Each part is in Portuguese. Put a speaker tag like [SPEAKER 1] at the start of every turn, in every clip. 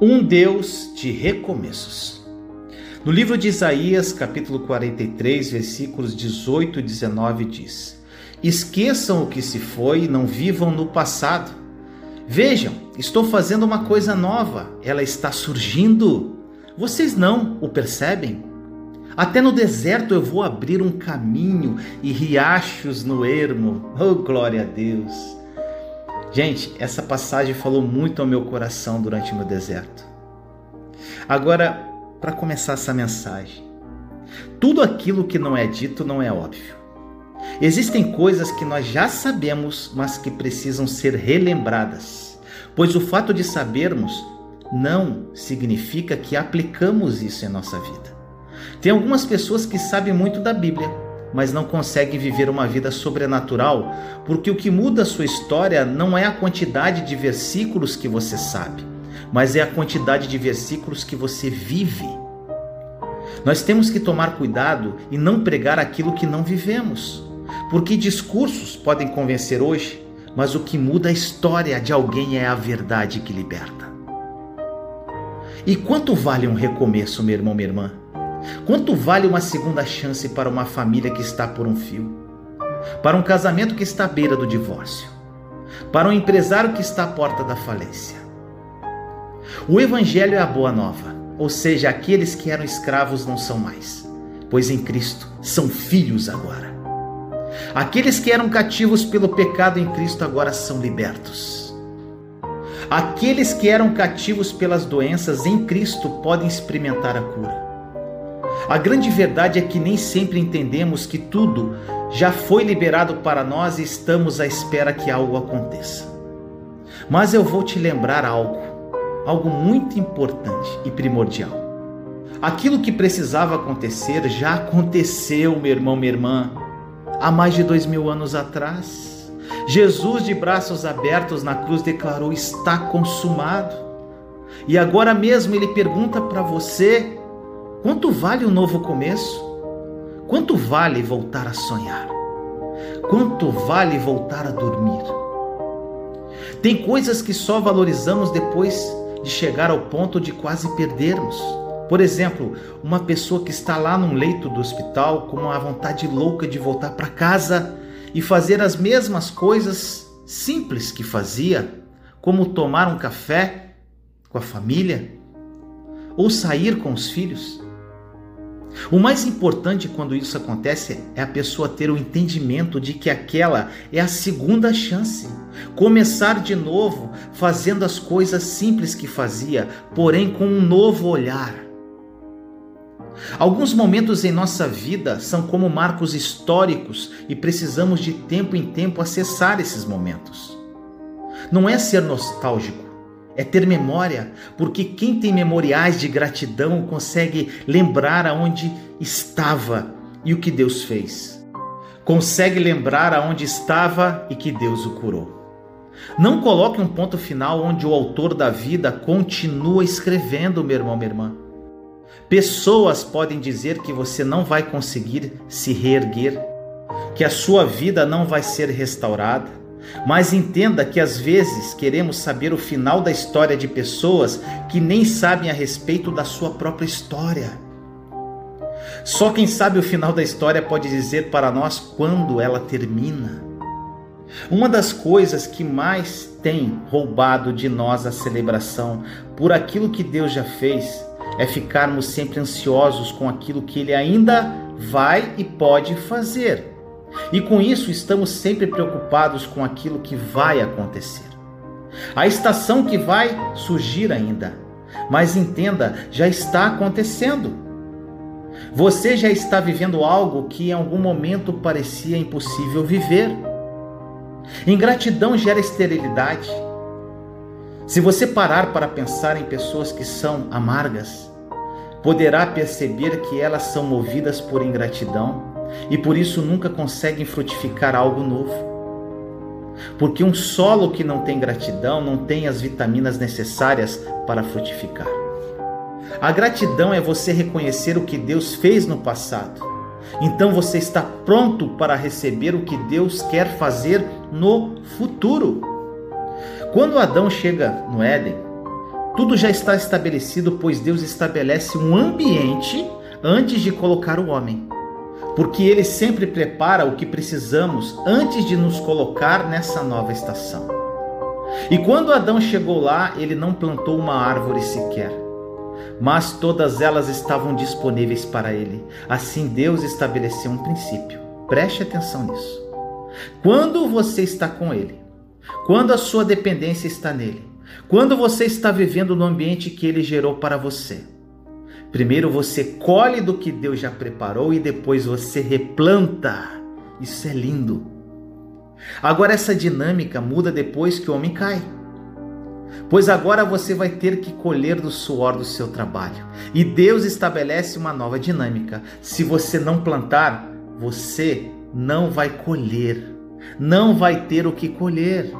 [SPEAKER 1] Um Deus de recomeços. No livro de Isaías, capítulo 43, versículos 18 e 19 diz: Esqueçam o que se foi e não vivam no passado. Vejam, estou fazendo uma coisa nova, ela está surgindo. Vocês não o percebem? Até no deserto eu vou abrir um caminho e riachos no ermo. Oh, glória a Deus! Gente, essa passagem falou muito ao meu coração durante o meu deserto. Agora, para começar essa mensagem, tudo aquilo que não é dito não é óbvio. Existem coisas que nós já sabemos, mas que precisam ser relembradas, pois o fato de sabermos não significa que aplicamos isso em nossa vida. Tem algumas pessoas que sabem muito da Bíblia, mas não consegue viver uma vida sobrenatural, porque o que muda a sua história não é a quantidade de versículos que você sabe, mas é a quantidade de versículos que você vive. Nós temos que tomar cuidado e não pregar aquilo que não vivemos, porque discursos podem convencer hoje, mas o que muda a história de alguém é a verdade que liberta. E quanto vale um recomeço, meu irmão, minha irmã? Quanto vale uma segunda chance para uma família que está por um fio? Para um casamento que está à beira do divórcio? Para um empresário que está à porta da falência? O Evangelho é a boa nova, ou seja, aqueles que eram escravos não são mais, pois em Cristo são filhos agora. Aqueles que eram cativos pelo pecado em Cristo agora são libertos. Aqueles que eram cativos pelas doenças em Cristo podem experimentar a cura. A grande verdade é que nem sempre entendemos que tudo já foi liberado para nós e estamos à espera que algo aconteça. Mas eu vou te lembrar algo, algo muito importante e primordial. Aquilo que precisava acontecer já aconteceu, meu irmão, minha irmã, há mais de dois mil anos atrás. Jesus, de braços abertos na cruz, declarou: Está consumado. E agora mesmo ele pergunta para você Quanto vale um novo começo? Quanto vale voltar a sonhar? Quanto vale voltar a dormir? Tem coisas que só valorizamos depois de chegar ao ponto de quase perdermos. Por exemplo, uma pessoa que está lá num leito do hospital com uma vontade louca de voltar para casa e fazer as mesmas coisas simples que fazia, como tomar um café com a família ou sair com os filhos. O mais importante quando isso acontece é a pessoa ter o entendimento de que aquela é a segunda chance. Começar de novo, fazendo as coisas simples que fazia, porém com um novo olhar. Alguns momentos em nossa vida são como marcos históricos e precisamos de tempo em tempo acessar esses momentos. Não é ser nostálgico, é ter memória, porque quem tem memoriais de gratidão consegue lembrar aonde estava e o que Deus fez. Consegue lembrar aonde estava e que Deus o curou. Não coloque um ponto final onde o autor da vida continua escrevendo, meu irmão, minha irmã. Pessoas podem dizer que você não vai conseguir se reerguer, que a sua vida não vai ser restaurada, mas entenda que às vezes queremos saber o final da história de pessoas que nem sabem a respeito da sua própria história. Só quem sabe o final da história pode dizer para nós quando ela termina. Uma das coisas que mais tem roubado de nós a celebração por aquilo que Deus já fez é ficarmos sempre ansiosos com aquilo que Ele ainda vai e pode fazer. E com isso estamos sempre preocupados com aquilo que vai acontecer. A estação que vai surgir ainda. Mas entenda, já está acontecendo. Você já está vivendo algo que em algum momento parecia impossível viver. Ingratidão gera esterilidade. Se você parar para pensar em pessoas que são amargas, poderá perceber que elas são movidas por ingratidão e por isso nunca conseguem frutificar algo novo. Porque um solo que não tem gratidão não tem as vitaminas necessárias para frutificar. A gratidão é você reconhecer o que Deus fez no passado. Então você está pronto para receber o que Deus quer fazer no futuro. Quando Adão chega no Éden, Tudo já está estabelecido, pois Deus estabelece um ambiente antes de colocar o homem. Porque ele sempre prepara o que precisamos antes de nos colocar nessa nova estação. E quando Adão chegou lá, ele não plantou uma árvore sequer, mas todas elas estavam disponíveis para ele. Assim Deus estabeleceu um princípio. Preste atenção nisso. Quando você está com ele, quando a sua dependência está nele, quando você está vivendo no ambiente que ele gerou para você, primeiro você colhe do que Deus já preparou e depois você replanta. Isso é lindo. Agora essa dinâmica muda depois que o homem cai. Pois agora você vai ter que colher do suor do seu trabalho. E Deus estabelece uma nova dinâmica. Se você não plantar, você não vai colher. Não vai ter o que colher.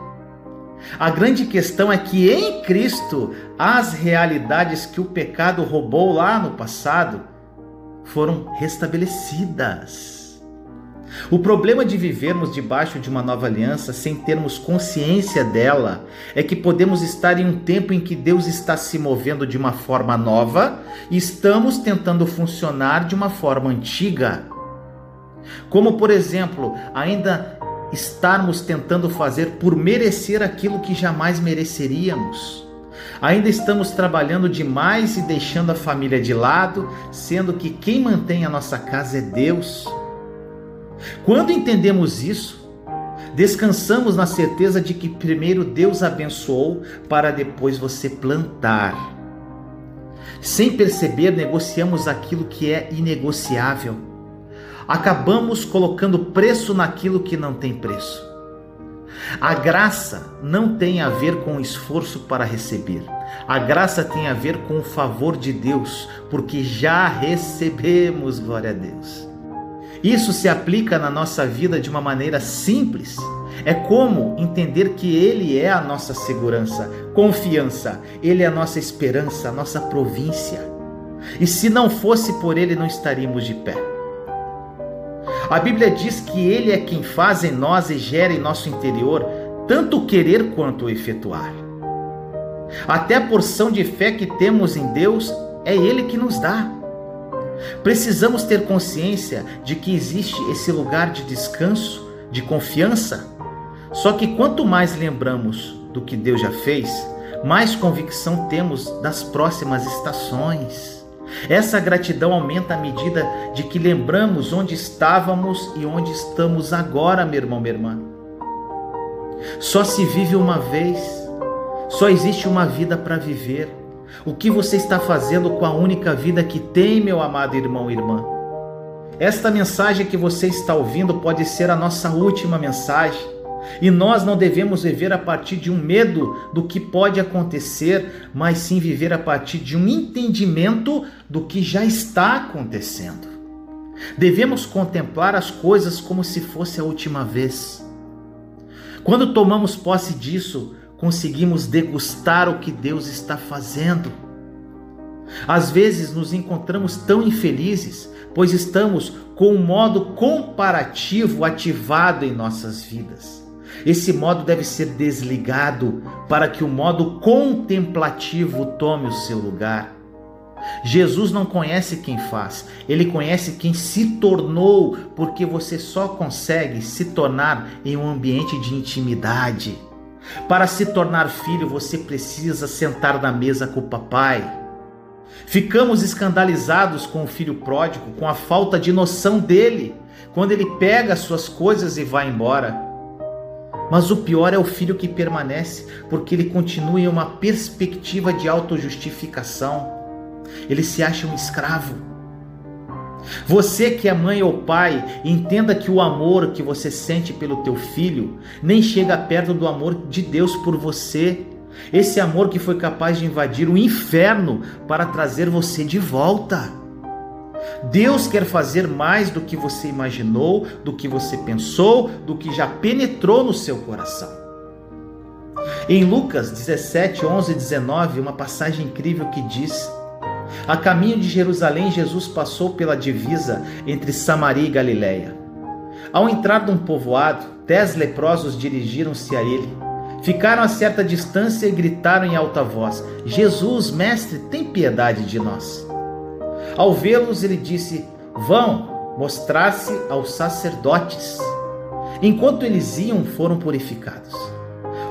[SPEAKER 1] A grande questão é que em Cristo, as realidades que o pecado roubou lá no passado foram restabelecidas. O problema de vivermos debaixo de uma nova aliança sem termos consciência dela é que podemos estar em um tempo em que Deus está se movendo de uma forma nova e estamos tentando funcionar de uma forma antiga. Como, por exemplo, ainda estarmos tentando fazer por merecer aquilo que jamais mereceríamos. Ainda estamos trabalhando demais e deixando a família de lado, sendo que quem mantém a nossa casa é Deus. Quando entendemos isso, descansamos na certeza de que primeiro Deus abençoou para depois você plantar. Sem perceber, negociamos aquilo que é inegociável. Acabamos colocando preço naquilo que não tem preço. A graça não tem a ver com esforço para receber. A graça tem a ver com o favor de Deus, porque já recebemos, glória a Deus. Isso se aplica na nossa vida de uma maneira simples. É como entender que Ele é a nossa segurança, confiança, Ele é a nossa esperança, a nossa província. E se não fosse por Ele, não estaríamos de pé. A Bíblia diz que Ele é quem faz em nós e gera em nosso interior tanto o querer quanto o efetuar. Até a porção de fé que temos em Deus é Ele que nos dá. Precisamos ter consciência de que existe esse lugar de descanso, de confiança. Só que quanto mais lembramos do que Deus já fez, mais convicção temos das próximas estações. Essa gratidão aumenta à medida de que lembramos onde estávamos e onde estamos agora, meu irmão, minha irmã. Só se vive uma vez, só existe uma vida para viver. O que você está fazendo com a única vida que tem, meu amado irmão e irmã? Esta mensagem que você está ouvindo pode ser a nossa última mensagem. E nós não devemos viver a partir de um medo do que pode acontecer, mas sim viver a partir de um entendimento do que já está acontecendo. Devemos contemplar as coisas como se fosse a última vez. Quando tomamos posse disso, conseguimos degustar o que Deus está fazendo. Às vezes nos encontramos tão infelizes, pois estamos com um modo comparativo ativado em nossas vidas. Esse modo deve ser desligado para que o modo contemplativo tome o seu lugar. Jesus não conhece quem faz, ele conhece quem se tornou, porque você só consegue se tornar em um ambiente de intimidade. Para se tornar filho, você precisa sentar na mesa com o papai. Ficamos escandalizados com o filho pródigo, com a falta de noção dele, quando ele pega as suas coisas e vai embora. Mas o pior é o filho que permanece, porque ele continua em uma perspectiva de autojustificação. Ele se acha um escravo. Você que é mãe ou pai, entenda que o amor que você sente pelo teu filho nem chega perto do amor de Deus por você. Esse amor que foi capaz de invadir o inferno para trazer você de volta. Deus quer fazer mais do que você imaginou, do que você pensou, do que já penetrou no seu coração. Em Lucas 17, 11 e 19, uma passagem incrível que diz: a caminho de Jerusalém, Jesus passou pela divisa entre Samaria e Galiléia. Ao entrar num povoado, dez leprosos dirigiram-se a ele. Ficaram a certa distância e gritaram em alta voz: Jesus, mestre, tem piedade de nós. Ao vê-los, ele disse: Vão mostrar-se aos sacerdotes. Enquanto eles iam, foram purificados.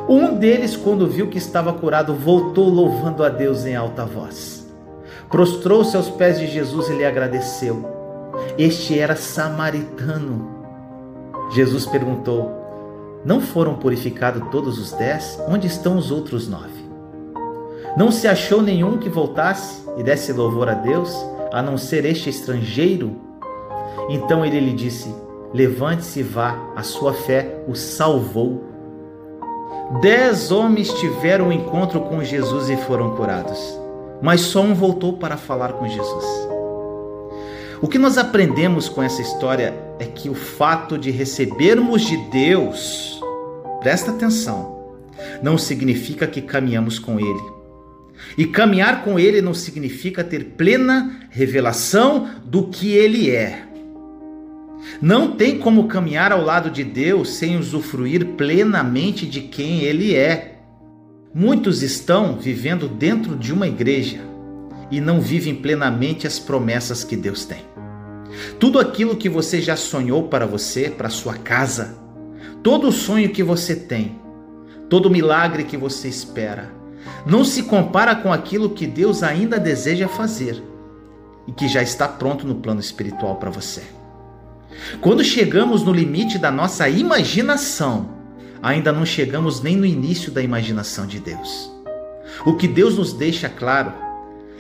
[SPEAKER 1] Um deles, quando viu que estava curado, voltou louvando a Deus em alta voz. Prostrou-se aos pés de Jesus e lhe agradeceu. Este era samaritano. Jesus perguntou: não foram purificados todos os dez? Onde estão os outros nove? Não se achou nenhum que voltasse e desse louvor a Deus, a não ser este estrangeiro? Então ele lhe disse: Levante-se e vá, a sua fé o salvou. Dez homens tiveram um encontro com Jesus e foram curados, mas só um voltou para falar com Jesus. O que nós aprendemos com essa história é que o fato de recebermos de Deus, presta atenção, não significa que caminhamos com Ele. E caminhar com Ele não significa ter plena revelação do que Ele é. Não tem como caminhar ao lado de Deus sem usufruir plenamente de quem Ele é. Muitos estão vivendo dentro de uma igreja e não vivem plenamente as promessas que Deus tem. Tudo aquilo que você já sonhou para você, para sua casa, todo o sonho que você tem, todo o milagre que você espera, não se compara com aquilo que Deus ainda deseja fazer e que já está pronto no plano espiritual para você. Quando chegamos no limite da nossa imaginação, ainda não chegamos nem no início da imaginação de Deus. O que Deus nos deixa claro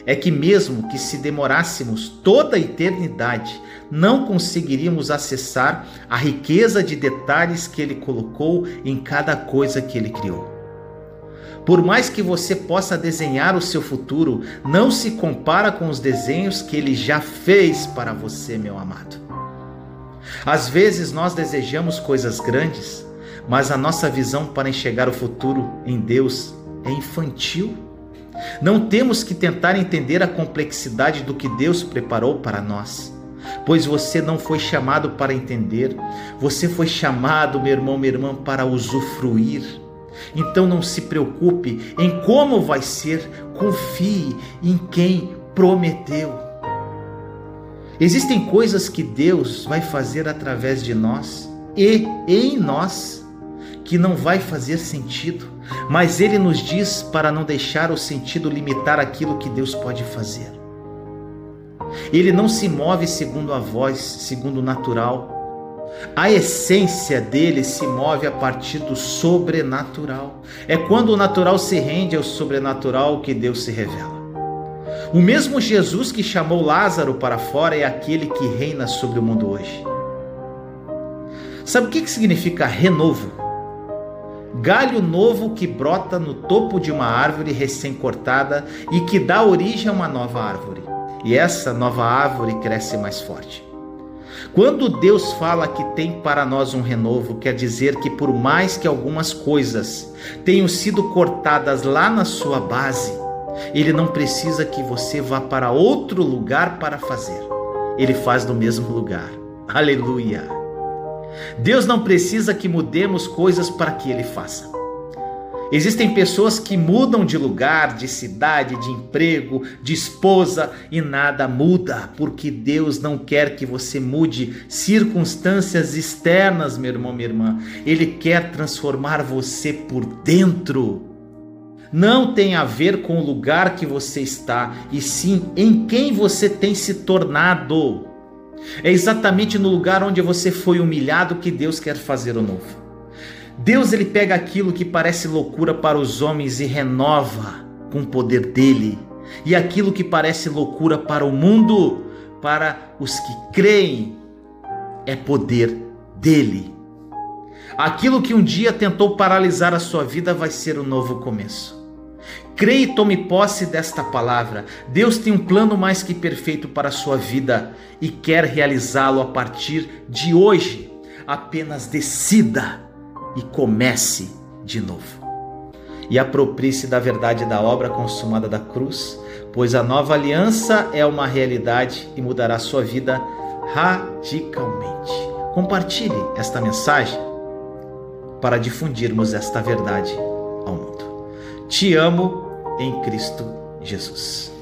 [SPEAKER 1] é que, mesmo que se demorássemos toda a eternidade, não conseguiríamos acessar a riqueza de detalhes que Ele colocou em cada coisa que Ele criou. Por mais que você possa desenhar o seu futuro, não se compara com os desenhos que Ele já fez para você, meu amado. Às vezes nós desejamos coisas grandes, mas a nossa visão para enxergar o futuro em Deus é infantil não temos que tentar entender a complexidade do que Deus preparou para nós, pois você não foi chamado para entender, você foi chamado, meu irmão, minha irmã, para usufruir. Então não se preocupe em como vai ser, confie em quem prometeu. Existem coisas que Deus vai fazer através de nós e em nós que não vai fazer sentido, mas ele nos diz para não deixar o sentido limitar aquilo que Deus pode fazer. Ele não se move segundo a voz, segundo o natural. A essência dele se move a partir do sobrenatural. É quando o natural se rende ao sobrenatural que Deus se revela. O mesmo Jesus que chamou Lázaro para fora é aquele que reina sobre o mundo hoje. Sabe o que significa renovo? galho novo que brota no topo de uma árvore recém-cortada e que dá origem a uma nova árvore. E essa nova árvore cresce mais forte. Quando Deus fala que tem para nós um renovo, quer dizer que por mais que algumas coisas tenham sido cortadas lá na sua base, ele não precisa que você vá para outro lugar para fazer. Ele faz no mesmo lugar. Aleluia! Deus não precisa que mudemos coisas para que Ele faça. Existem pessoas que mudam de lugar, de cidade, de emprego, de esposa e nada muda, porque Deus não quer que você mude circunstâncias externas, meu irmão, minha irmã. Ele quer transformar você por dentro. Não tem a ver com o lugar que você está, e sim em quem você tem se tornado. É exatamente no lugar onde você foi humilhado que Deus quer fazer o novo. Deus ele pega aquilo que parece loucura para os homens e renova com o poder dele. E aquilo que parece loucura para o mundo, para os que creem, é poder dele. Aquilo que um dia tentou paralisar a sua vida vai ser um novo começo. Creia e tome posse desta palavra. Deus tem um plano mais que perfeito para a sua vida e quer realizá-lo a partir de hoje. Apenas decida e comece de novo. E aproprie-se da verdade da obra consumada da cruz, pois a nova aliança é uma realidade e mudará sua vida radicalmente. Compartilhe esta mensagem para difundirmos esta verdade ao mundo. Te amo em Cristo Jesus.